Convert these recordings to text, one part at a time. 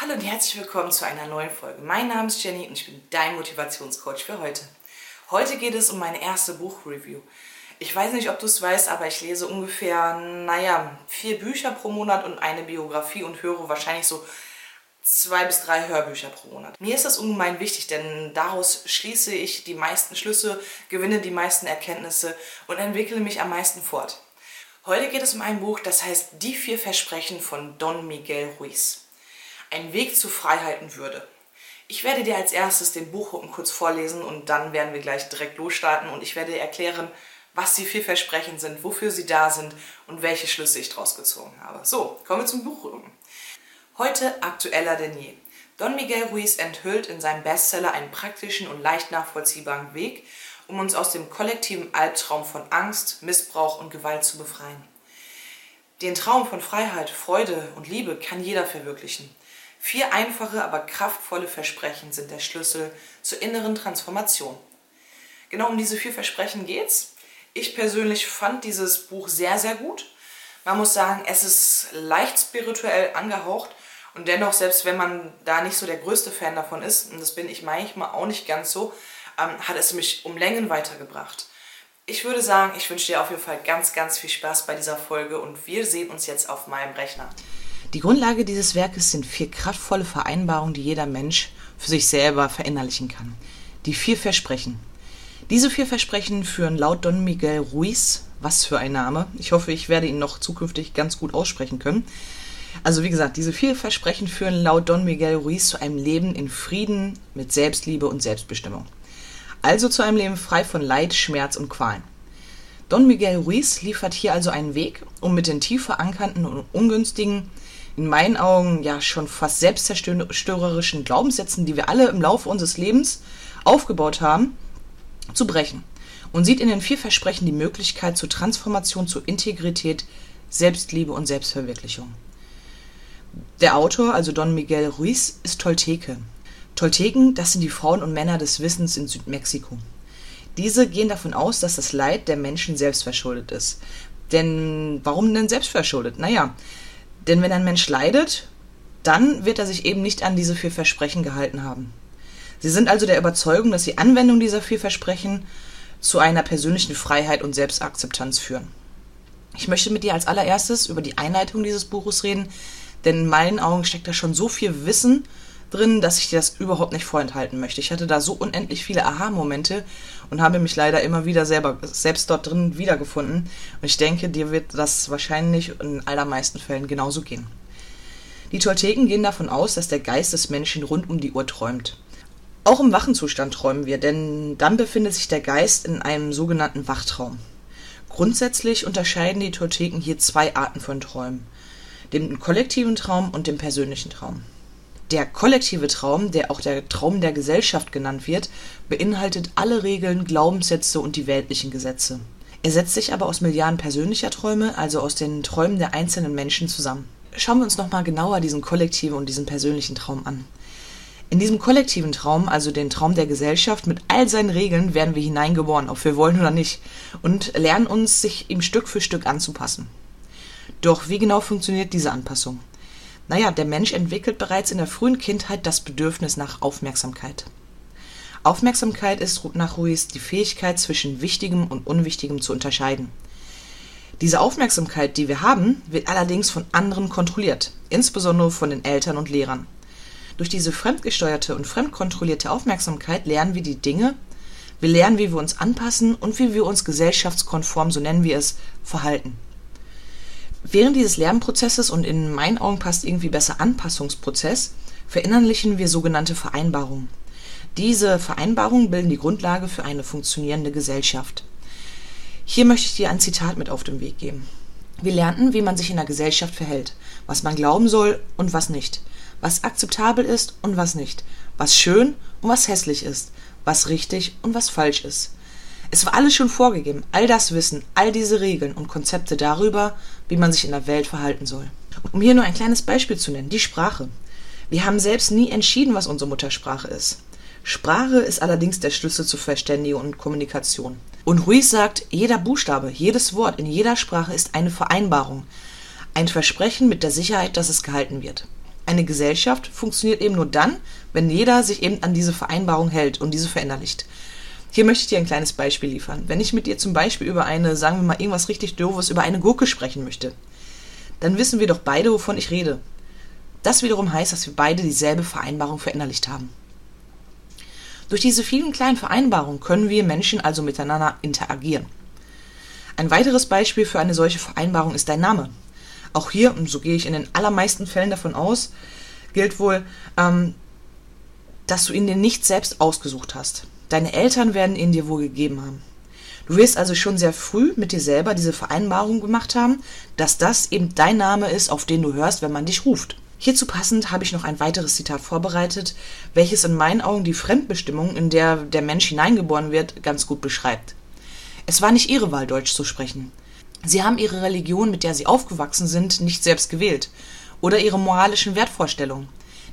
Hallo und herzlich willkommen zu einer neuen Folge. Mein Name ist Jenny und ich bin dein Motivationscoach für heute. Heute geht es um meine erste Buchreview. Ich weiß nicht, ob du es weißt, aber ich lese ungefähr, naja, vier Bücher pro Monat und eine Biografie und höre wahrscheinlich so zwei bis drei Hörbücher pro Monat. Mir ist das ungemein wichtig, denn daraus schließe ich die meisten Schlüsse, gewinne die meisten Erkenntnisse und entwickle mich am meisten fort. Heute geht es um ein Buch, das heißt Die vier Versprechen von Don Miguel Ruiz. Ein Weg zu Freiheit und Würde. Ich werde dir als erstes den Buchrücken kurz vorlesen und dann werden wir gleich direkt losstarten und ich werde dir erklären, was die vier Versprechen sind, wofür sie da sind und welche Schlüsse ich daraus gezogen habe. So, kommen wir zum Buchrücken. Heute aktueller denn je. Don Miguel Ruiz enthüllt in seinem Bestseller einen praktischen und leicht nachvollziehbaren Weg, um uns aus dem kollektiven Albtraum von Angst, Missbrauch und Gewalt zu befreien. Den Traum von Freiheit, Freude und Liebe kann jeder verwirklichen. Vier einfache, aber kraftvolle Versprechen sind der Schlüssel zur inneren Transformation. Genau um diese vier Versprechen geht's. Ich persönlich fand dieses Buch sehr, sehr gut. Man muss sagen, es ist leicht spirituell angehaucht und dennoch, selbst wenn man da nicht so der größte Fan davon ist, und das bin ich manchmal auch nicht ganz so, ähm, hat es mich um Längen weitergebracht. Ich würde sagen, ich wünsche dir auf jeden Fall ganz, ganz viel Spaß bei dieser Folge und wir sehen uns jetzt auf meinem Rechner. Die Grundlage dieses Werkes sind vier kraftvolle Vereinbarungen, die jeder Mensch für sich selber verinnerlichen kann. Die vier Versprechen. Diese vier Versprechen führen laut Don Miguel Ruiz, was für ein Name, ich hoffe, ich werde ihn noch zukünftig ganz gut aussprechen können. Also wie gesagt, diese vier Versprechen führen laut Don Miguel Ruiz zu einem Leben in Frieden mit Selbstliebe und Selbstbestimmung. Also zu einem Leben frei von Leid, Schmerz und Qualen. Don Miguel Ruiz liefert hier also einen Weg, um mit den tief verankerten und ungünstigen, in meinen Augen ja schon fast selbstzerstörerischen Glaubenssätzen, die wir alle im Laufe unseres Lebens aufgebaut haben, zu brechen und sieht in den vier Versprechen die Möglichkeit zur Transformation, zur Integrität, Selbstliebe und Selbstverwirklichung. Der Autor, also Don Miguel Ruiz, ist Tolteke. Tolteken, das sind die Frauen und Männer des Wissens in Südmexiko. Diese gehen davon aus, dass das Leid der Menschen selbstverschuldet ist. Denn warum denn selbstverschuldet? Naja, denn wenn ein Mensch leidet, dann wird er sich eben nicht an diese vier Versprechen gehalten haben. Sie sind also der Überzeugung, dass die Anwendung dieser vier Versprechen zu einer persönlichen Freiheit und Selbstakzeptanz führen. Ich möchte mit dir als allererstes über die Einleitung dieses Buches reden, denn in meinen Augen steckt da schon so viel Wissen drin, dass ich dir das überhaupt nicht vorenthalten möchte. Ich hatte da so unendlich viele Aha-Momente und habe mich leider immer wieder selber selbst dort drin wiedergefunden. Und ich denke, dir wird das wahrscheinlich in allermeisten Fällen genauso gehen. Die Tolteken gehen davon aus, dass der Geist des Menschen rund um die Uhr träumt. Auch im Wachenzustand träumen wir, denn dann befindet sich der Geist in einem sogenannten Wachtraum. Grundsätzlich unterscheiden die Tolteken hier zwei Arten von Träumen, dem kollektiven Traum und dem persönlichen Traum. Der kollektive Traum, der auch der Traum der Gesellschaft genannt wird, beinhaltet alle Regeln, Glaubenssätze und die weltlichen Gesetze. Er setzt sich aber aus Milliarden persönlicher Träume, also aus den Träumen der einzelnen Menschen zusammen. Schauen wir uns nochmal genauer diesen kollektiven und diesen persönlichen Traum an. In diesem kollektiven Traum, also den Traum der Gesellschaft, mit all seinen Regeln werden wir hineingeboren, ob wir wollen oder nicht, und lernen uns, sich ihm Stück für Stück anzupassen. Doch wie genau funktioniert diese Anpassung? Naja, der Mensch entwickelt bereits in der frühen Kindheit das Bedürfnis nach Aufmerksamkeit. Aufmerksamkeit ist nach Ruiz die Fähigkeit, zwischen Wichtigem und Unwichtigem zu unterscheiden. Diese Aufmerksamkeit, die wir haben, wird allerdings von anderen kontrolliert, insbesondere von den Eltern und Lehrern. Durch diese fremdgesteuerte und fremdkontrollierte Aufmerksamkeit lernen wir die Dinge, wir lernen, wie wir uns anpassen und wie wir uns gesellschaftskonform, so nennen wir es, verhalten. Während dieses Lernprozesses und in meinen Augen passt irgendwie besser Anpassungsprozess, verinnerlichen wir sogenannte Vereinbarungen. Diese Vereinbarungen bilden die Grundlage für eine funktionierende Gesellschaft. Hier möchte ich dir ein Zitat mit auf den Weg geben. Wir lernten, wie man sich in der Gesellschaft verhält, was man glauben soll und was nicht was akzeptabel ist und was nicht, was schön und was hässlich ist, was richtig und was falsch ist. Es war alles schon vorgegeben, all das Wissen, all diese Regeln und Konzepte darüber, wie man sich in der Welt verhalten soll. Um hier nur ein kleines Beispiel zu nennen, die Sprache. Wir haben selbst nie entschieden, was unsere Muttersprache ist. Sprache ist allerdings der Schlüssel zur Verständigung und Kommunikation. Und Ruiz sagt, jeder Buchstabe, jedes Wort in jeder Sprache ist eine Vereinbarung, ein Versprechen mit der Sicherheit, dass es gehalten wird. Eine Gesellschaft funktioniert eben nur dann, wenn jeder sich eben an diese Vereinbarung hält und diese verinnerlicht. Hier möchte ich dir ein kleines Beispiel liefern. Wenn ich mit dir zum Beispiel über eine, sagen wir mal, irgendwas richtig Doofes, über eine Gurke sprechen möchte, dann wissen wir doch beide, wovon ich rede. Das wiederum heißt, dass wir beide dieselbe Vereinbarung verinnerlicht haben. Durch diese vielen kleinen Vereinbarungen können wir Menschen also miteinander interagieren. Ein weiteres Beispiel für eine solche Vereinbarung ist dein Name. Auch hier, und so gehe ich in den allermeisten Fällen davon aus, gilt wohl, ähm, dass du ihn dir nicht selbst ausgesucht hast. Deine Eltern werden ihn dir wohl gegeben haben. Du wirst also schon sehr früh mit dir selber diese Vereinbarung gemacht haben, dass das eben dein Name ist, auf den du hörst, wenn man dich ruft. Hierzu passend habe ich noch ein weiteres Zitat vorbereitet, welches in meinen Augen die Fremdbestimmung, in der der Mensch hineingeboren wird, ganz gut beschreibt. Es war nicht ihre Wahl, Deutsch zu sprechen. Sie haben ihre Religion, mit der sie aufgewachsen sind, nicht selbst gewählt. Oder ihre moralischen Wertvorstellungen.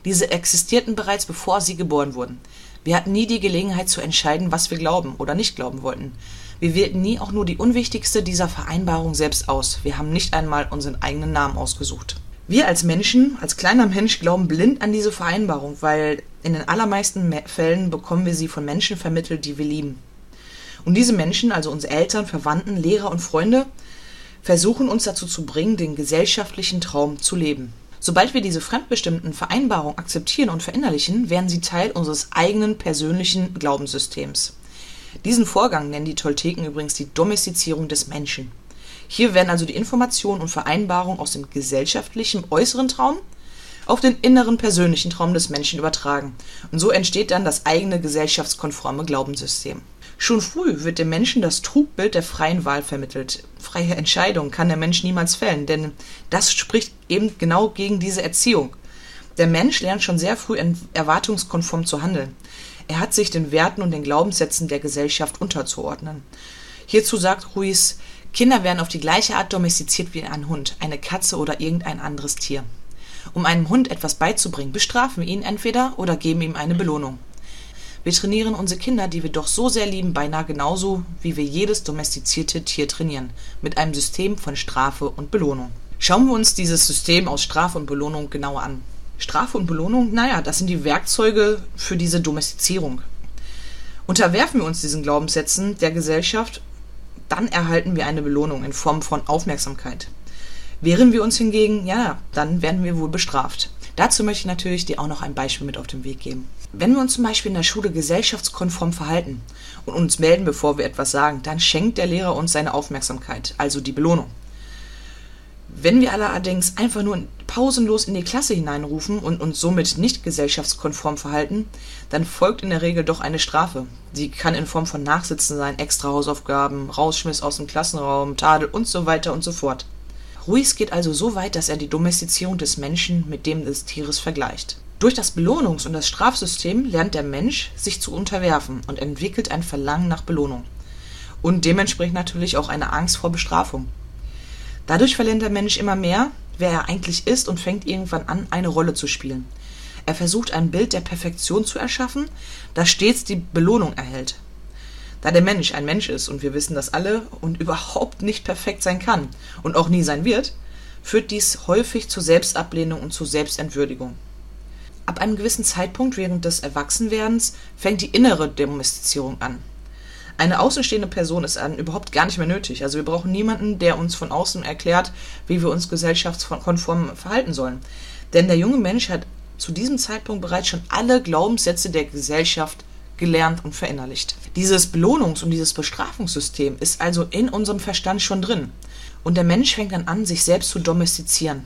Diese existierten bereits bevor sie geboren wurden. Wir hatten nie die Gelegenheit zu entscheiden, was wir glauben oder nicht glauben wollten. Wir wählten nie auch nur die unwichtigste dieser Vereinbarung selbst aus. Wir haben nicht einmal unseren eigenen Namen ausgesucht. Wir als Menschen, als kleiner Mensch, glauben blind an diese Vereinbarung, weil in den allermeisten Fällen bekommen wir sie von Menschen vermittelt, die wir lieben. Und diese Menschen, also unsere Eltern, Verwandten, Lehrer und Freunde, versuchen uns dazu zu bringen, den gesellschaftlichen Traum zu leben. Sobald wir diese fremdbestimmten Vereinbarungen akzeptieren und verinnerlichen, werden sie Teil unseres eigenen persönlichen Glaubenssystems. Diesen Vorgang nennen die Tolteken übrigens die Domestizierung des Menschen. Hier werden also die Informationen und Vereinbarungen aus dem gesellschaftlichen äußeren Traum auf den inneren persönlichen Traum des Menschen übertragen. Und so entsteht dann das eigene gesellschaftskonforme Glaubenssystem. Schon früh wird dem Menschen das Trugbild der freien Wahl vermittelt. Freie Entscheidung kann der Mensch niemals fällen, denn das spricht eben genau gegen diese Erziehung. Der Mensch lernt schon sehr früh erwartungskonform zu handeln. Er hat sich den Werten und den Glaubenssätzen der Gesellschaft unterzuordnen. Hierzu sagt Ruiz, Kinder werden auf die gleiche Art domestiziert wie ein Hund, eine Katze oder irgendein anderes Tier. Um einem Hund etwas beizubringen, bestrafen wir ihn entweder oder geben ihm eine Belohnung. Wir trainieren unsere Kinder, die wir doch so sehr lieben, beinahe genauso, wie wir jedes domestizierte Tier trainieren, mit einem System von Strafe und Belohnung. Schauen wir uns dieses System aus Strafe und Belohnung genauer an. Strafe und Belohnung, naja, das sind die Werkzeuge für diese Domestizierung. Unterwerfen wir uns diesen Glaubenssätzen der Gesellschaft dann erhalten wir eine Belohnung in Form von Aufmerksamkeit. Wehren wir uns hingegen, ja, dann werden wir wohl bestraft. Dazu möchte ich natürlich dir auch noch ein Beispiel mit auf den Weg geben. Wenn wir uns zum Beispiel in der Schule gesellschaftskonform verhalten und uns melden, bevor wir etwas sagen, dann schenkt der Lehrer uns seine Aufmerksamkeit, also die Belohnung. Wenn wir allerdings einfach nur pausenlos in die Klasse hineinrufen und uns somit nicht gesellschaftskonform verhalten, dann folgt in der Regel doch eine Strafe. Sie kann in Form von Nachsitzen sein, extra Hausaufgaben, Rausschmiss aus dem Klassenraum, Tadel und so weiter und so fort. Ruiz geht also so weit, dass er die Domestizierung des Menschen mit dem des Tieres vergleicht. Durch das Belohnungs- und das Strafsystem lernt der Mensch, sich zu unterwerfen und entwickelt ein Verlangen nach Belohnung. Und dementsprechend natürlich auch eine Angst vor Bestrafung. Dadurch verlernt der Mensch immer mehr, wer er eigentlich ist und fängt irgendwann an, eine Rolle zu spielen. Er versucht ein Bild der Perfektion zu erschaffen, das stets die Belohnung erhält. Da der Mensch ein Mensch ist und wir wissen das alle und überhaupt nicht perfekt sein kann und auch nie sein wird, führt dies häufig zur Selbstablehnung und zur Selbstentwürdigung. Ab einem gewissen Zeitpunkt während des Erwachsenwerdens fängt die innere Domestizierung an. Eine außenstehende Person ist dann überhaupt gar nicht mehr nötig. Also wir brauchen niemanden, der uns von außen erklärt, wie wir uns gesellschaftskonform verhalten sollen. Denn der junge Mensch hat zu diesem Zeitpunkt bereits schon alle Glaubenssätze der Gesellschaft gelernt und verinnerlicht. Dieses Belohnungs- und dieses Bestrafungssystem ist also in unserem Verstand schon drin. Und der Mensch fängt dann an, sich selbst zu domestizieren.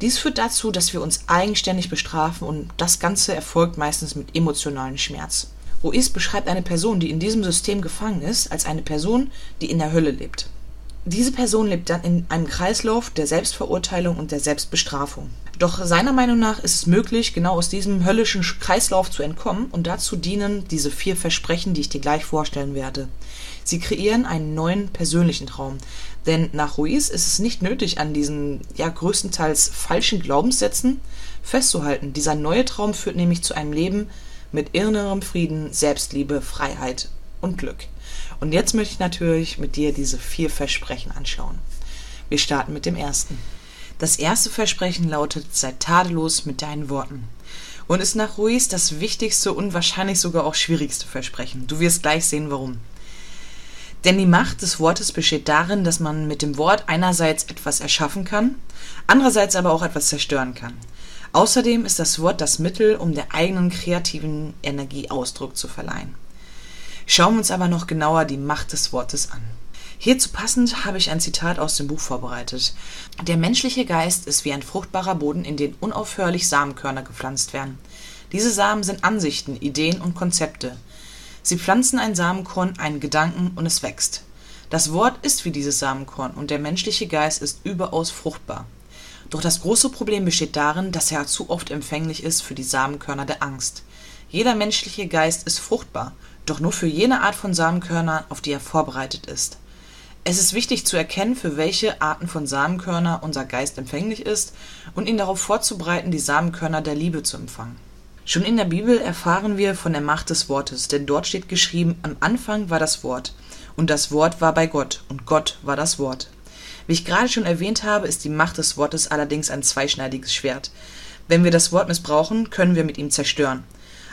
Dies führt dazu, dass wir uns eigenständig bestrafen und das Ganze erfolgt meistens mit emotionalen Schmerz. Ruiz beschreibt eine Person, die in diesem System gefangen ist, als eine Person, die in der Hölle lebt. Diese Person lebt dann in einem Kreislauf der Selbstverurteilung und der Selbstbestrafung. Doch seiner Meinung nach ist es möglich, genau aus diesem höllischen Kreislauf zu entkommen und dazu dienen diese vier Versprechen, die ich dir gleich vorstellen werde. Sie kreieren einen neuen persönlichen Traum. Denn nach Ruiz ist es nicht nötig, an diesen ja größtenteils falschen Glaubenssätzen festzuhalten. Dieser neue Traum führt nämlich zu einem Leben, mit innerem Frieden, Selbstliebe, Freiheit und Glück. Und jetzt möchte ich natürlich mit dir diese vier Versprechen anschauen. Wir starten mit dem ersten. Das erste Versprechen lautet, sei tadellos mit deinen Worten. Und ist nach Ruiz das wichtigste und wahrscheinlich sogar auch schwierigste Versprechen. Du wirst gleich sehen, warum. Denn die Macht des Wortes besteht darin, dass man mit dem Wort einerseits etwas erschaffen kann, andererseits aber auch etwas zerstören kann. Außerdem ist das Wort das Mittel, um der eigenen kreativen Energie Ausdruck zu verleihen. Schauen wir uns aber noch genauer die Macht des Wortes an. Hierzu passend habe ich ein Zitat aus dem Buch vorbereitet. Der menschliche Geist ist wie ein fruchtbarer Boden, in den unaufhörlich Samenkörner gepflanzt werden. Diese Samen sind Ansichten, Ideen und Konzepte. Sie pflanzen ein Samenkorn, einen Gedanken und es wächst. Das Wort ist wie dieses Samenkorn und der menschliche Geist ist überaus fruchtbar. Doch das große Problem besteht darin, dass er zu oft empfänglich ist für die Samenkörner der Angst. Jeder menschliche Geist ist fruchtbar, doch nur für jene Art von Samenkörnern, auf die er vorbereitet ist. Es ist wichtig zu erkennen, für welche Arten von Samenkörner unser Geist empfänglich ist und ihn darauf vorzubereiten, die Samenkörner der Liebe zu empfangen. Schon in der Bibel erfahren wir von der Macht des Wortes, denn dort steht geschrieben, am Anfang war das Wort, und das Wort war bei Gott, und Gott war das Wort. Wie ich gerade schon erwähnt habe, ist die Macht des Wortes allerdings ein zweischneidiges Schwert. Wenn wir das Wort missbrauchen, können wir mit ihm zerstören.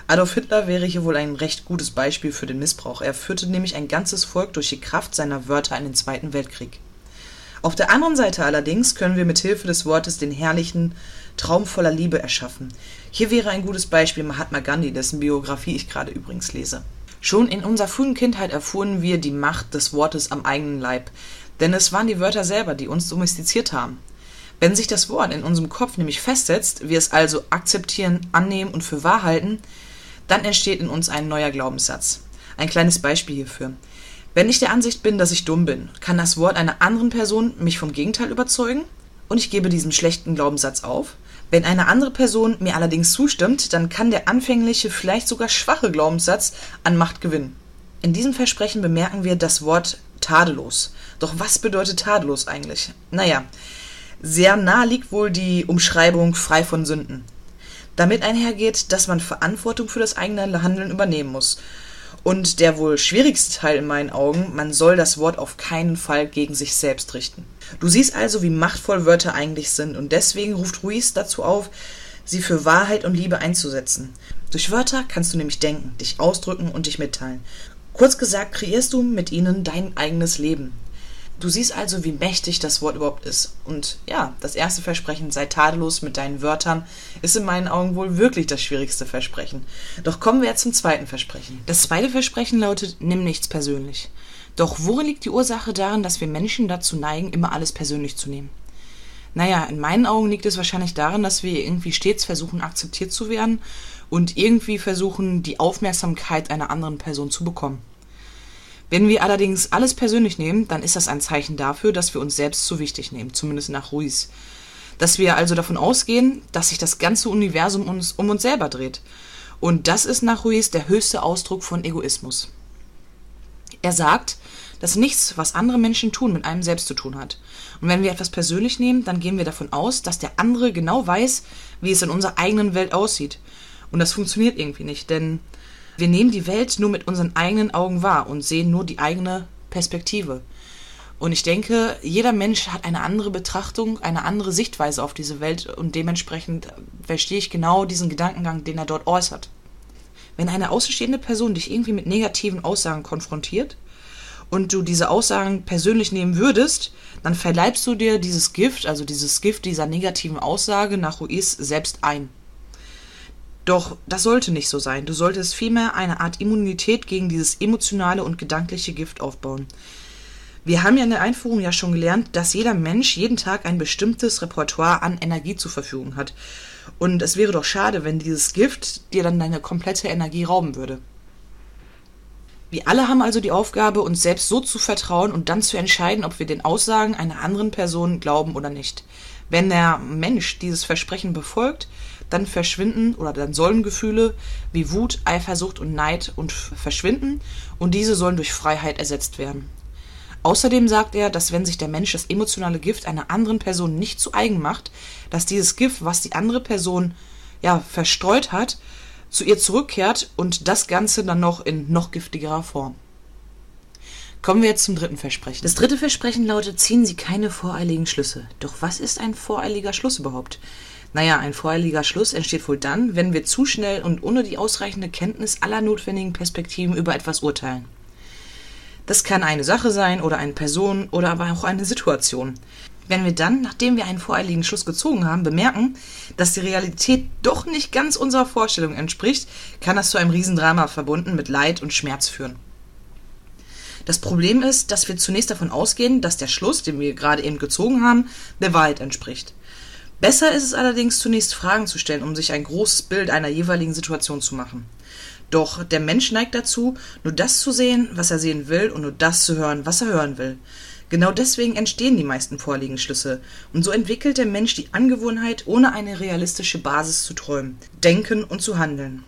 Adolf Hitler wäre hier wohl ein recht gutes Beispiel für den Missbrauch. Er führte nämlich ein ganzes Volk durch die Kraft seiner Wörter in den Zweiten Weltkrieg. Auf der anderen Seite allerdings können wir mit Hilfe des Wortes den herrlichen Traum voller Liebe erschaffen. Hier wäre ein gutes Beispiel Mahatma Gandhi, dessen Biografie ich gerade übrigens lese. Schon in unserer frühen Kindheit erfuhren wir die Macht des Wortes am eigenen Leib, denn es waren die Wörter selber, die uns domestiziert haben. Wenn sich das Wort in unserem Kopf nämlich festsetzt, wir es also akzeptieren, annehmen und für wahr halten, dann entsteht in uns ein neuer Glaubenssatz. Ein kleines Beispiel hierfür. Wenn ich der Ansicht bin, dass ich dumm bin, kann das Wort einer anderen Person mich vom Gegenteil überzeugen und ich gebe diesen schlechten Glaubenssatz auf. Wenn eine andere Person mir allerdings zustimmt, dann kann der anfängliche, vielleicht sogar schwache Glaubenssatz an Macht gewinnen. In diesem Versprechen bemerken wir das Wort tadellos. Doch was bedeutet tadellos eigentlich? Naja, sehr nah liegt wohl die Umschreibung frei von Sünden. Damit einhergeht, dass man Verantwortung für das eigene Handeln übernehmen muss. Und der wohl schwierigste Teil in meinen Augen, man soll das Wort auf keinen Fall gegen sich selbst richten. Du siehst also, wie machtvoll Wörter eigentlich sind, und deswegen ruft Ruiz dazu auf, sie für Wahrheit und Liebe einzusetzen. Durch Wörter kannst du nämlich denken, dich ausdrücken und dich mitteilen. Kurz gesagt, kreierst du mit ihnen dein eigenes Leben. Du siehst also, wie mächtig das Wort überhaupt ist. Und ja, das erste Versprechen, sei tadellos mit deinen Wörtern, ist in meinen Augen wohl wirklich das schwierigste Versprechen. Doch kommen wir jetzt zum zweiten Versprechen. Das zweite Versprechen lautet, nimm nichts persönlich. Doch worin liegt die Ursache darin, dass wir Menschen dazu neigen, immer alles persönlich zu nehmen? Naja, in meinen Augen liegt es wahrscheinlich darin, dass wir irgendwie stets versuchen, akzeptiert zu werden und irgendwie versuchen, die Aufmerksamkeit einer anderen Person zu bekommen. Wenn wir allerdings alles persönlich nehmen, dann ist das ein Zeichen dafür, dass wir uns selbst zu wichtig nehmen, zumindest nach Ruiz. Dass wir also davon ausgehen, dass sich das ganze Universum uns, um uns selber dreht. Und das ist nach Ruiz der höchste Ausdruck von Egoismus. Er sagt, dass nichts, was andere Menschen tun, mit einem selbst zu tun hat. Und wenn wir etwas persönlich nehmen, dann gehen wir davon aus, dass der andere genau weiß, wie es in unserer eigenen Welt aussieht. Und das funktioniert irgendwie nicht, denn wir nehmen die Welt nur mit unseren eigenen Augen wahr und sehen nur die eigene Perspektive. Und ich denke, jeder Mensch hat eine andere Betrachtung, eine andere Sichtweise auf diese Welt und dementsprechend verstehe ich genau diesen Gedankengang, den er dort äußert. Wenn eine außenstehende Person dich irgendwie mit negativen Aussagen konfrontiert und du diese Aussagen persönlich nehmen würdest, dann verleibst du dir dieses Gift, also dieses Gift dieser negativen Aussage nach Ruiz selbst ein. Doch das sollte nicht so sein. Du solltest vielmehr eine Art Immunität gegen dieses emotionale und gedankliche Gift aufbauen. Wir haben ja in der Einführung ja schon gelernt, dass jeder Mensch jeden Tag ein bestimmtes Repertoire an Energie zur Verfügung hat. Und es wäre doch schade, wenn dieses Gift dir dann deine komplette Energie rauben würde. Wir alle haben also die Aufgabe, uns selbst so zu vertrauen und dann zu entscheiden, ob wir den Aussagen einer anderen Person glauben oder nicht. Wenn der Mensch dieses Versprechen befolgt, dann verschwinden oder dann sollen Gefühle wie Wut, Eifersucht und Neid und verschwinden und diese sollen durch Freiheit ersetzt werden. Außerdem sagt er, dass wenn sich der Mensch das emotionale Gift einer anderen Person nicht zu eigen macht, dass dieses Gift, was die andere Person ja verstreut hat, zu ihr zurückkehrt und das Ganze dann noch in noch giftigerer Form. Kommen wir jetzt zum dritten Versprechen. Das dritte Versprechen lautet, ziehen Sie keine voreiligen Schlüsse. Doch was ist ein voreiliger Schluss überhaupt? Naja, ein voreiliger Schluss entsteht wohl dann, wenn wir zu schnell und ohne die ausreichende Kenntnis aller notwendigen Perspektiven über etwas urteilen. Das kann eine Sache sein oder eine Person oder aber auch eine Situation. Wenn wir dann, nachdem wir einen voreiligen Schluss gezogen haben, bemerken, dass die Realität doch nicht ganz unserer Vorstellung entspricht, kann das zu einem Riesendrama verbunden mit Leid und Schmerz führen. Das Problem ist, dass wir zunächst davon ausgehen, dass der Schluss, den wir gerade eben gezogen haben, der Wahrheit entspricht. Besser ist es allerdings zunächst Fragen zu stellen, um sich ein großes Bild einer jeweiligen Situation zu machen. Doch der Mensch neigt dazu, nur das zu sehen, was er sehen will, und nur das zu hören, was er hören will. Genau deswegen entstehen die meisten vorliegenden Schlüsse. Und so entwickelt der Mensch die Angewohnheit, ohne eine realistische Basis zu träumen, denken und zu handeln.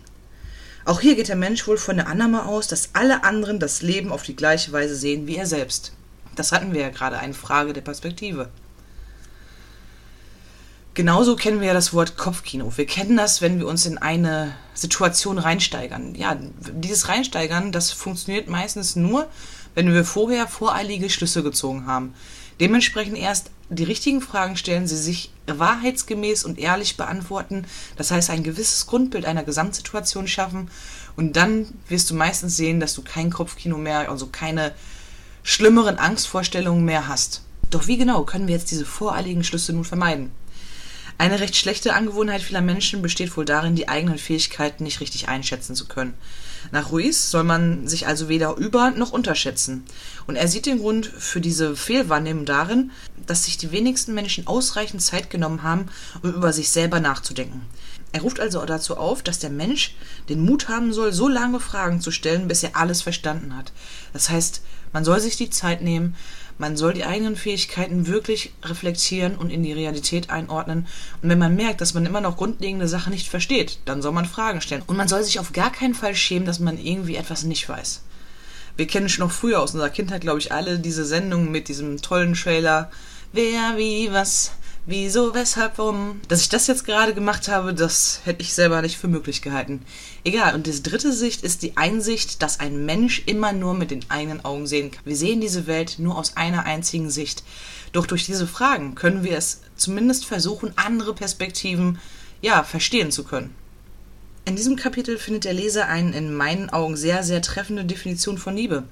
Auch hier geht der Mensch wohl von der Annahme aus, dass alle anderen das Leben auf die gleiche Weise sehen wie er selbst. Das hatten wir ja gerade, eine Frage der Perspektive. Genauso kennen wir ja das Wort Kopfkino. Wir kennen das, wenn wir uns in eine Situation reinsteigern. Ja, dieses Reinsteigern, das funktioniert meistens nur, wenn wir vorher voreilige Schlüsse gezogen haben. Dementsprechend erst die richtigen Fragen stellen, sie sich wahrheitsgemäß und ehrlich beantworten, das heißt ein gewisses Grundbild einer Gesamtsituation schaffen und dann wirst du meistens sehen, dass du kein Kopfkino mehr, also keine schlimmeren Angstvorstellungen mehr hast. Doch wie genau können wir jetzt diese voreiligen Schlüsse nun vermeiden? Eine recht schlechte Angewohnheit vieler Menschen besteht wohl darin, die eigenen Fähigkeiten nicht richtig einschätzen zu können. Nach Ruiz soll man sich also weder über noch unterschätzen. Und er sieht den Grund für diese Fehlwahrnehmung darin, dass sich die wenigsten Menschen ausreichend Zeit genommen haben, um über sich selber nachzudenken. Er ruft also dazu auf, dass der Mensch den Mut haben soll, so lange Fragen zu stellen, bis er alles verstanden hat. Das heißt, man soll sich die Zeit nehmen, man soll die eigenen Fähigkeiten wirklich reflektieren und in die Realität einordnen. Und wenn man merkt, dass man immer noch grundlegende Sachen nicht versteht, dann soll man Fragen stellen. Und man soll sich auf gar keinen Fall schämen, dass man irgendwie etwas nicht weiß. Wir kennen schon noch früher aus unserer Kindheit, glaube ich, alle diese Sendungen mit diesem tollen Trailer. Wer, wie, was, Wieso, weshalb, warum? Dass ich das jetzt gerade gemacht habe, das hätte ich selber nicht für möglich gehalten. Egal, und die dritte Sicht ist die Einsicht, dass ein Mensch immer nur mit den eigenen Augen sehen kann. Wir sehen diese Welt nur aus einer einzigen Sicht. Doch durch diese Fragen können wir es zumindest versuchen, andere Perspektiven, ja, verstehen zu können. In diesem Kapitel findet der Leser eine in meinen Augen sehr, sehr treffende Definition von Liebe.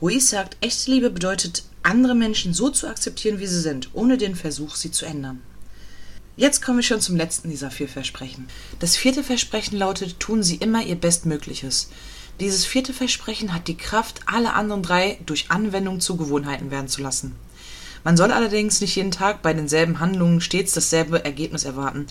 Ruiz sagt, echte Liebe bedeutet andere Menschen so zu akzeptieren, wie sie sind, ohne den Versuch, sie zu ändern. Jetzt kommen wir schon zum letzten dieser vier Versprechen. Das vierte Versprechen lautet, tun Sie immer Ihr Bestmögliches. Dieses vierte Versprechen hat die Kraft, alle anderen drei durch Anwendung zu Gewohnheiten werden zu lassen. Man soll allerdings nicht jeden Tag bei denselben Handlungen stets dasselbe Ergebnis erwarten,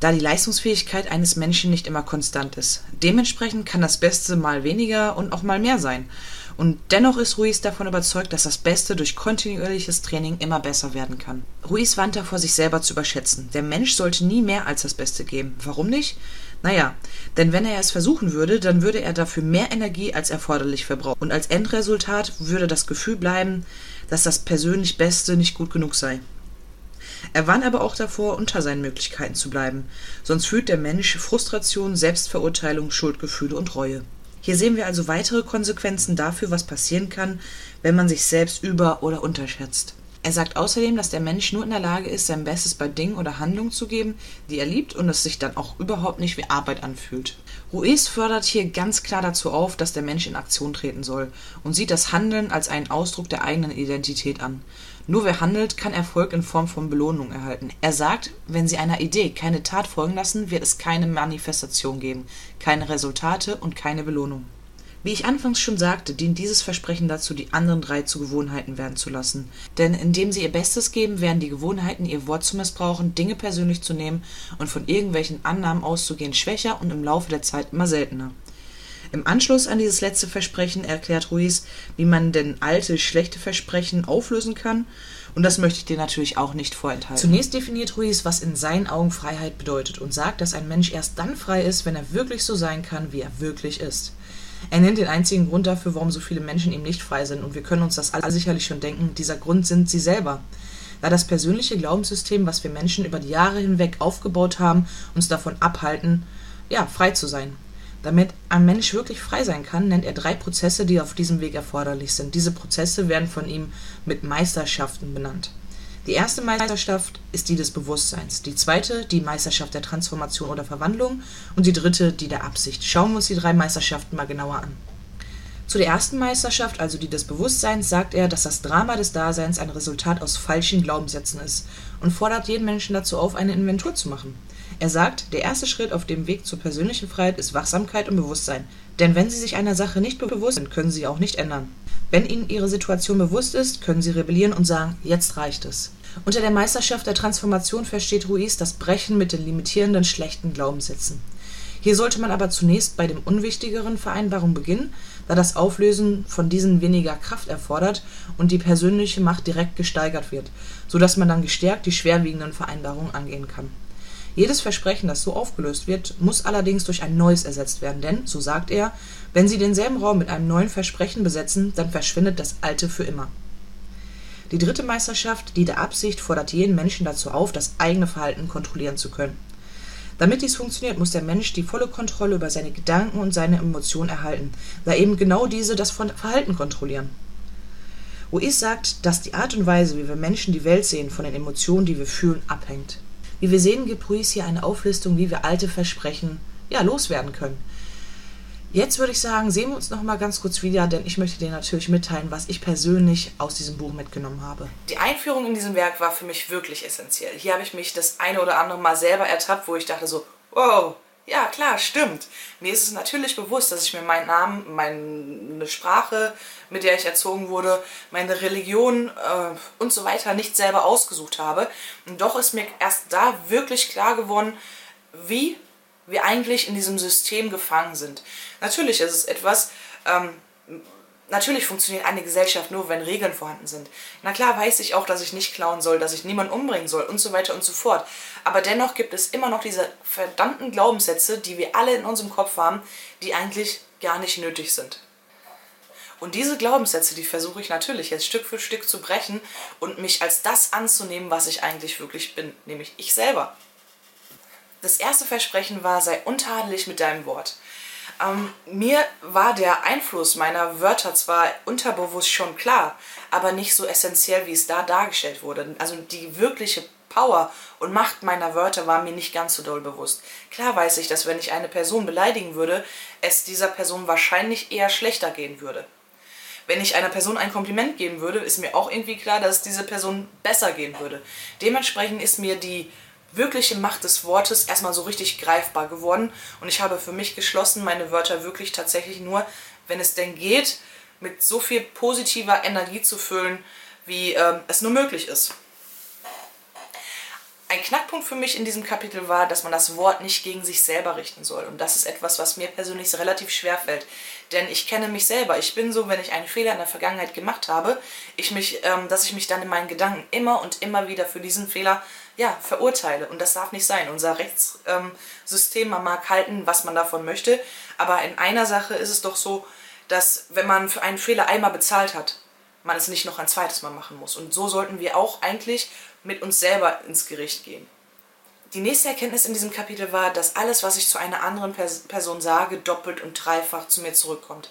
da die Leistungsfähigkeit eines Menschen nicht immer konstant ist. Dementsprechend kann das Beste mal weniger und auch mal mehr sein. Und dennoch ist Ruiz davon überzeugt, dass das Beste durch kontinuierliches Training immer besser werden kann. Ruiz warnt davor, sich selber zu überschätzen. Der Mensch sollte nie mehr als das Beste geben. Warum nicht? Naja, denn wenn er es versuchen würde, dann würde er dafür mehr Energie als erforderlich verbrauchen. Und als Endresultat würde das Gefühl bleiben, dass das persönlich Beste nicht gut genug sei. Er warnt aber auch davor, unter seinen Möglichkeiten zu bleiben, sonst fühlt der Mensch Frustration, Selbstverurteilung, Schuldgefühle und Reue. Hier sehen wir also weitere Konsequenzen dafür, was passieren kann, wenn man sich selbst über- oder unterschätzt. Er sagt außerdem, dass der Mensch nur in der Lage ist, sein Bestes bei Dingen oder Handlungen zu geben, die er liebt und es sich dann auch überhaupt nicht wie Arbeit anfühlt. Ruiz fördert hier ganz klar dazu auf, dass der Mensch in Aktion treten soll und sieht das Handeln als einen Ausdruck der eigenen Identität an. Nur wer handelt, kann Erfolg in Form von Belohnung erhalten. Er sagt, wenn Sie einer Idee keine Tat folgen lassen, wird es keine Manifestation geben, keine Resultate und keine Belohnung. Wie ich anfangs schon sagte, dient dieses Versprechen dazu, die anderen drei zu Gewohnheiten werden zu lassen. Denn indem sie ihr Bestes geben, werden die Gewohnheiten, ihr Wort zu missbrauchen, Dinge persönlich zu nehmen und von irgendwelchen Annahmen auszugehen, schwächer und im Laufe der Zeit immer seltener. Im Anschluss an dieses letzte Versprechen erklärt Ruiz, wie man denn alte, schlechte Versprechen auflösen kann. Und das möchte ich dir natürlich auch nicht vorenthalten. Zunächst definiert Ruiz, was in seinen Augen Freiheit bedeutet und sagt, dass ein Mensch erst dann frei ist, wenn er wirklich so sein kann, wie er wirklich ist. Er nennt den einzigen Grund dafür, warum so viele Menschen ihm nicht frei sind. Und wir können uns das alle sicherlich schon denken. Dieser Grund sind sie selber. Da das persönliche Glaubenssystem, was wir Menschen über die Jahre hinweg aufgebaut haben, uns davon abhalten, ja, frei zu sein. Damit ein Mensch wirklich frei sein kann, nennt er drei Prozesse, die auf diesem Weg erforderlich sind. Diese Prozesse werden von ihm mit Meisterschaften benannt. Die erste Meisterschaft ist die des Bewusstseins, die zweite die Meisterschaft der Transformation oder Verwandlung und die dritte die der Absicht. Schauen wir uns die drei Meisterschaften mal genauer an. Zu der ersten Meisterschaft, also die des Bewusstseins, sagt er, dass das Drama des Daseins ein Resultat aus falschen Glaubenssätzen ist und fordert jeden Menschen dazu auf, eine Inventur zu machen. Er sagt, der erste Schritt auf dem Weg zur persönlichen Freiheit ist Wachsamkeit und Bewusstsein. Denn wenn Sie sich einer Sache nicht bewusst sind, können Sie sie auch nicht ändern. Wenn Ihnen Ihre Situation bewusst ist, können Sie rebellieren und sagen, jetzt reicht es. Unter der Meisterschaft der Transformation versteht Ruiz das Brechen mit den limitierenden schlechten Glaubenssätzen. Hier sollte man aber zunächst bei dem unwichtigeren Vereinbarung beginnen, da das Auflösen von diesen weniger Kraft erfordert und die persönliche Macht direkt gesteigert wird, so dass man dann gestärkt die schwerwiegenden Vereinbarungen angehen kann. Jedes Versprechen, das so aufgelöst wird, muss allerdings durch ein neues ersetzt werden, denn, so sagt er, wenn Sie denselben Raum mit einem neuen Versprechen besetzen, dann verschwindet das alte für immer. Die dritte Meisterschaft, die der Absicht, fordert jeden Menschen dazu auf, das eigene Verhalten kontrollieren zu können. Damit dies funktioniert, muss der Mensch die volle Kontrolle über seine Gedanken und seine Emotionen erhalten, da eben genau diese das Verhalten kontrollieren. Ruiz sagt, dass die Art und Weise, wie wir Menschen die Welt sehen, von den Emotionen, die wir fühlen, abhängt. Wie wir sehen, gibt Ruiz hier eine Auflistung, wie wir alte Versprechen ja, loswerden können. Jetzt würde ich sagen, sehen wir uns noch mal ganz kurz wieder, denn ich möchte dir natürlich mitteilen, was ich persönlich aus diesem Buch mitgenommen habe. Die Einführung in diesem Werk war für mich wirklich essentiell. Hier habe ich mich das eine oder andere Mal selber ertappt, wo ich dachte so, wow, ja klar, stimmt. Mir ist es natürlich bewusst, dass ich mir meinen Namen, meine Sprache, mit der ich erzogen wurde, meine Religion äh, und so weiter nicht selber ausgesucht habe. Und doch ist mir erst da wirklich klar geworden, wie wir eigentlich in diesem System gefangen sind. Natürlich ist es etwas, ähm, natürlich funktioniert eine Gesellschaft nur, wenn Regeln vorhanden sind. Na klar weiß ich auch, dass ich nicht klauen soll, dass ich niemanden umbringen soll und so weiter und so fort. Aber dennoch gibt es immer noch diese verdammten Glaubenssätze, die wir alle in unserem Kopf haben, die eigentlich gar nicht nötig sind. Und diese Glaubenssätze, die versuche ich natürlich jetzt Stück für Stück zu brechen und mich als das anzunehmen, was ich eigentlich wirklich bin, nämlich ich selber. Das erste Versprechen war, sei untadelig mit deinem Wort. Ähm, mir war der Einfluss meiner Wörter zwar unterbewusst schon klar, aber nicht so essentiell, wie es da dargestellt wurde. Also die wirkliche Power und Macht meiner Wörter war mir nicht ganz so doll bewusst. Klar weiß ich, dass wenn ich eine Person beleidigen würde, es dieser Person wahrscheinlich eher schlechter gehen würde. Wenn ich einer Person ein Kompliment geben würde, ist mir auch irgendwie klar, dass es dieser Person besser gehen würde. Dementsprechend ist mir die wirkliche Macht des Wortes erstmal so richtig greifbar geworden. Und ich habe für mich geschlossen, meine Wörter wirklich tatsächlich nur, wenn es denn geht, mit so viel positiver Energie zu füllen, wie äh, es nur möglich ist. Ein Knackpunkt für mich in diesem Kapitel war, dass man das Wort nicht gegen sich selber richten soll. Und das ist etwas, was mir persönlich relativ schwer fällt. Denn ich kenne mich selber. Ich bin so, wenn ich einen Fehler in der Vergangenheit gemacht habe, ich mich, ähm, dass ich mich dann in meinen Gedanken immer und immer wieder für diesen Fehler ja, verurteile. Und das darf nicht sein. Unser Rechtssystem, man mag halten, was man davon möchte. Aber in einer Sache ist es doch so, dass wenn man für einen Fehler einmal bezahlt hat, man es nicht noch ein zweites Mal machen muss. Und so sollten wir auch eigentlich mit uns selber ins Gericht gehen. Die nächste Erkenntnis in diesem Kapitel war, dass alles, was ich zu einer anderen Person sage, doppelt und dreifach zu mir zurückkommt.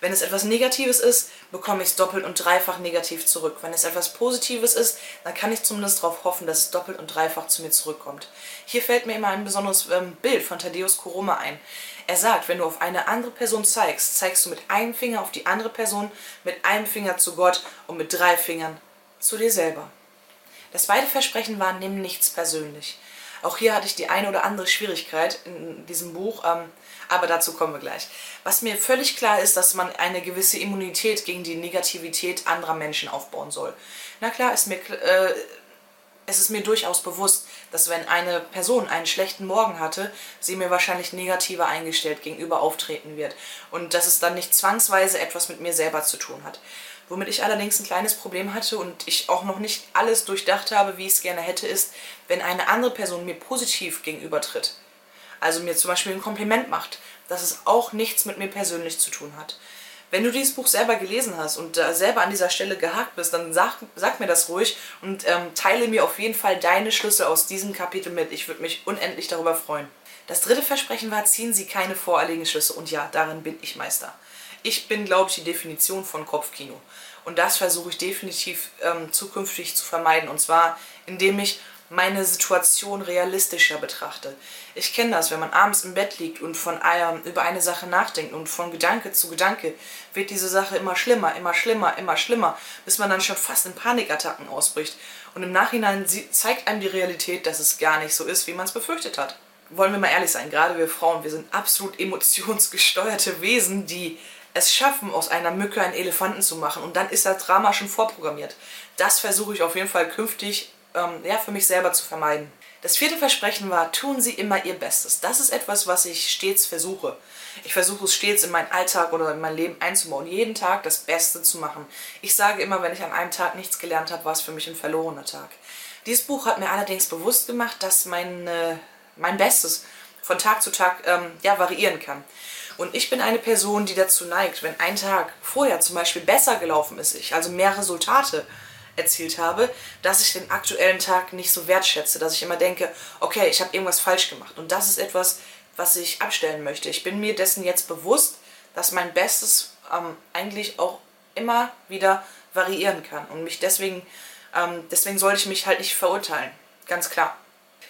Wenn es etwas Negatives ist, bekomme ich es doppelt und dreifach negativ zurück. Wenn es etwas Positives ist, dann kann ich zumindest darauf hoffen, dass es doppelt und dreifach zu mir zurückkommt. Hier fällt mir immer ein besonderes ähm, Bild von Thaddeus Koroma ein. Er sagt, wenn du auf eine andere Person zeigst, zeigst du mit einem Finger auf die andere Person, mit einem Finger zu Gott und mit drei Fingern zu dir selber. Das zweite Versprechen war, nimm nichts persönlich. Auch hier hatte ich die eine oder andere Schwierigkeit in diesem Buch, ähm, aber dazu kommen wir gleich. Was mir völlig klar ist, dass man eine gewisse Immunität gegen die Negativität anderer Menschen aufbauen soll. Na klar, ist mir, äh, es ist mir durchaus bewusst, dass wenn eine Person einen schlechten Morgen hatte, sie mir wahrscheinlich negativer eingestellt gegenüber auftreten wird und dass es dann nicht zwangsweise etwas mit mir selber zu tun hat. Womit ich allerdings ein kleines Problem hatte und ich auch noch nicht alles durchdacht habe, wie ich es gerne hätte, ist, wenn eine andere Person mir positiv gegenübertritt. Also mir zum Beispiel ein Kompliment macht, dass es auch nichts mit mir persönlich zu tun hat. Wenn du dieses Buch selber gelesen hast und äh, selber an dieser Stelle gehakt bist, dann sag, sag mir das ruhig und ähm, teile mir auf jeden Fall deine Schlüsse aus diesem Kapitel mit. Ich würde mich unendlich darüber freuen. Das dritte Versprechen war, ziehen Sie keine voreiligen Schlüsse. Und ja, darin bin ich Meister. Ich bin, glaube ich, die Definition von Kopfkino. Und das versuche ich definitiv ähm, zukünftig zu vermeiden. Und zwar, indem ich meine Situation realistischer betrachte. Ich kenne das, wenn man abends im Bett liegt und von ähm, über eine Sache nachdenkt und von Gedanke zu Gedanke wird diese Sache immer schlimmer, immer schlimmer, immer schlimmer, bis man dann schon fast in Panikattacken ausbricht. Und im Nachhinein zeigt einem die Realität, dass es gar nicht so ist, wie man es befürchtet hat. Wollen wir mal ehrlich sein, gerade wir Frauen, wir sind absolut emotionsgesteuerte Wesen, die es schaffen, aus einer Mücke einen Elefanten zu machen und dann ist das Drama schon vorprogrammiert. Das versuche ich auf jeden Fall künftig ähm, ja, für mich selber zu vermeiden. Das vierte Versprechen war, tun Sie immer Ihr Bestes. Das ist etwas, was ich stets versuche. Ich versuche es stets in meinen Alltag oder in mein Leben einzubauen, jeden Tag das Beste zu machen. Ich sage immer, wenn ich an einem Tag nichts gelernt habe, war es für mich ein verlorener Tag. Dieses Buch hat mir allerdings bewusst gemacht, dass mein, äh, mein Bestes von Tag zu Tag ähm, ja, variieren kann. Und ich bin eine Person, die dazu neigt, wenn ein Tag vorher zum Beispiel besser gelaufen ist, ich also mehr Resultate erzielt habe, dass ich den aktuellen Tag nicht so wertschätze, dass ich immer denke, okay, ich habe irgendwas falsch gemacht. Und das ist etwas, was ich abstellen möchte. Ich bin mir dessen jetzt bewusst, dass mein Bestes ähm, eigentlich auch immer wieder variieren kann und mich deswegen, ähm, deswegen sollte ich mich halt nicht verurteilen. Ganz klar.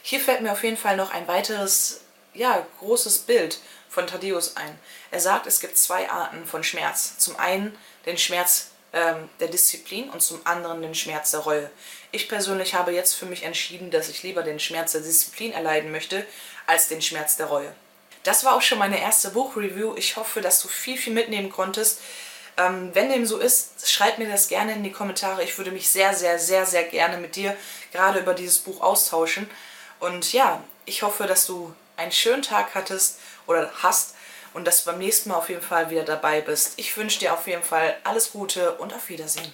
Hier fällt mir auf jeden Fall noch ein weiteres, ja, großes Bild von Thaddeus ein. Er sagt, es gibt zwei Arten von Schmerz. Zum einen den Schmerz ähm, der Disziplin und zum anderen den Schmerz der Reue. Ich persönlich habe jetzt für mich entschieden, dass ich lieber den Schmerz der Disziplin erleiden möchte, als den Schmerz der Reue. Das war auch schon meine erste Buchreview. Ich hoffe, dass du viel, viel mitnehmen konntest. Ähm, wenn dem so ist, schreib mir das gerne in die Kommentare. Ich würde mich sehr, sehr, sehr, sehr gerne mit dir gerade über dieses Buch austauschen. Und ja, ich hoffe, dass du einen schönen Tag hattest oder hast und dass du beim nächsten Mal auf jeden Fall wieder dabei bist. Ich wünsche dir auf jeden Fall alles Gute und auf Wiedersehen.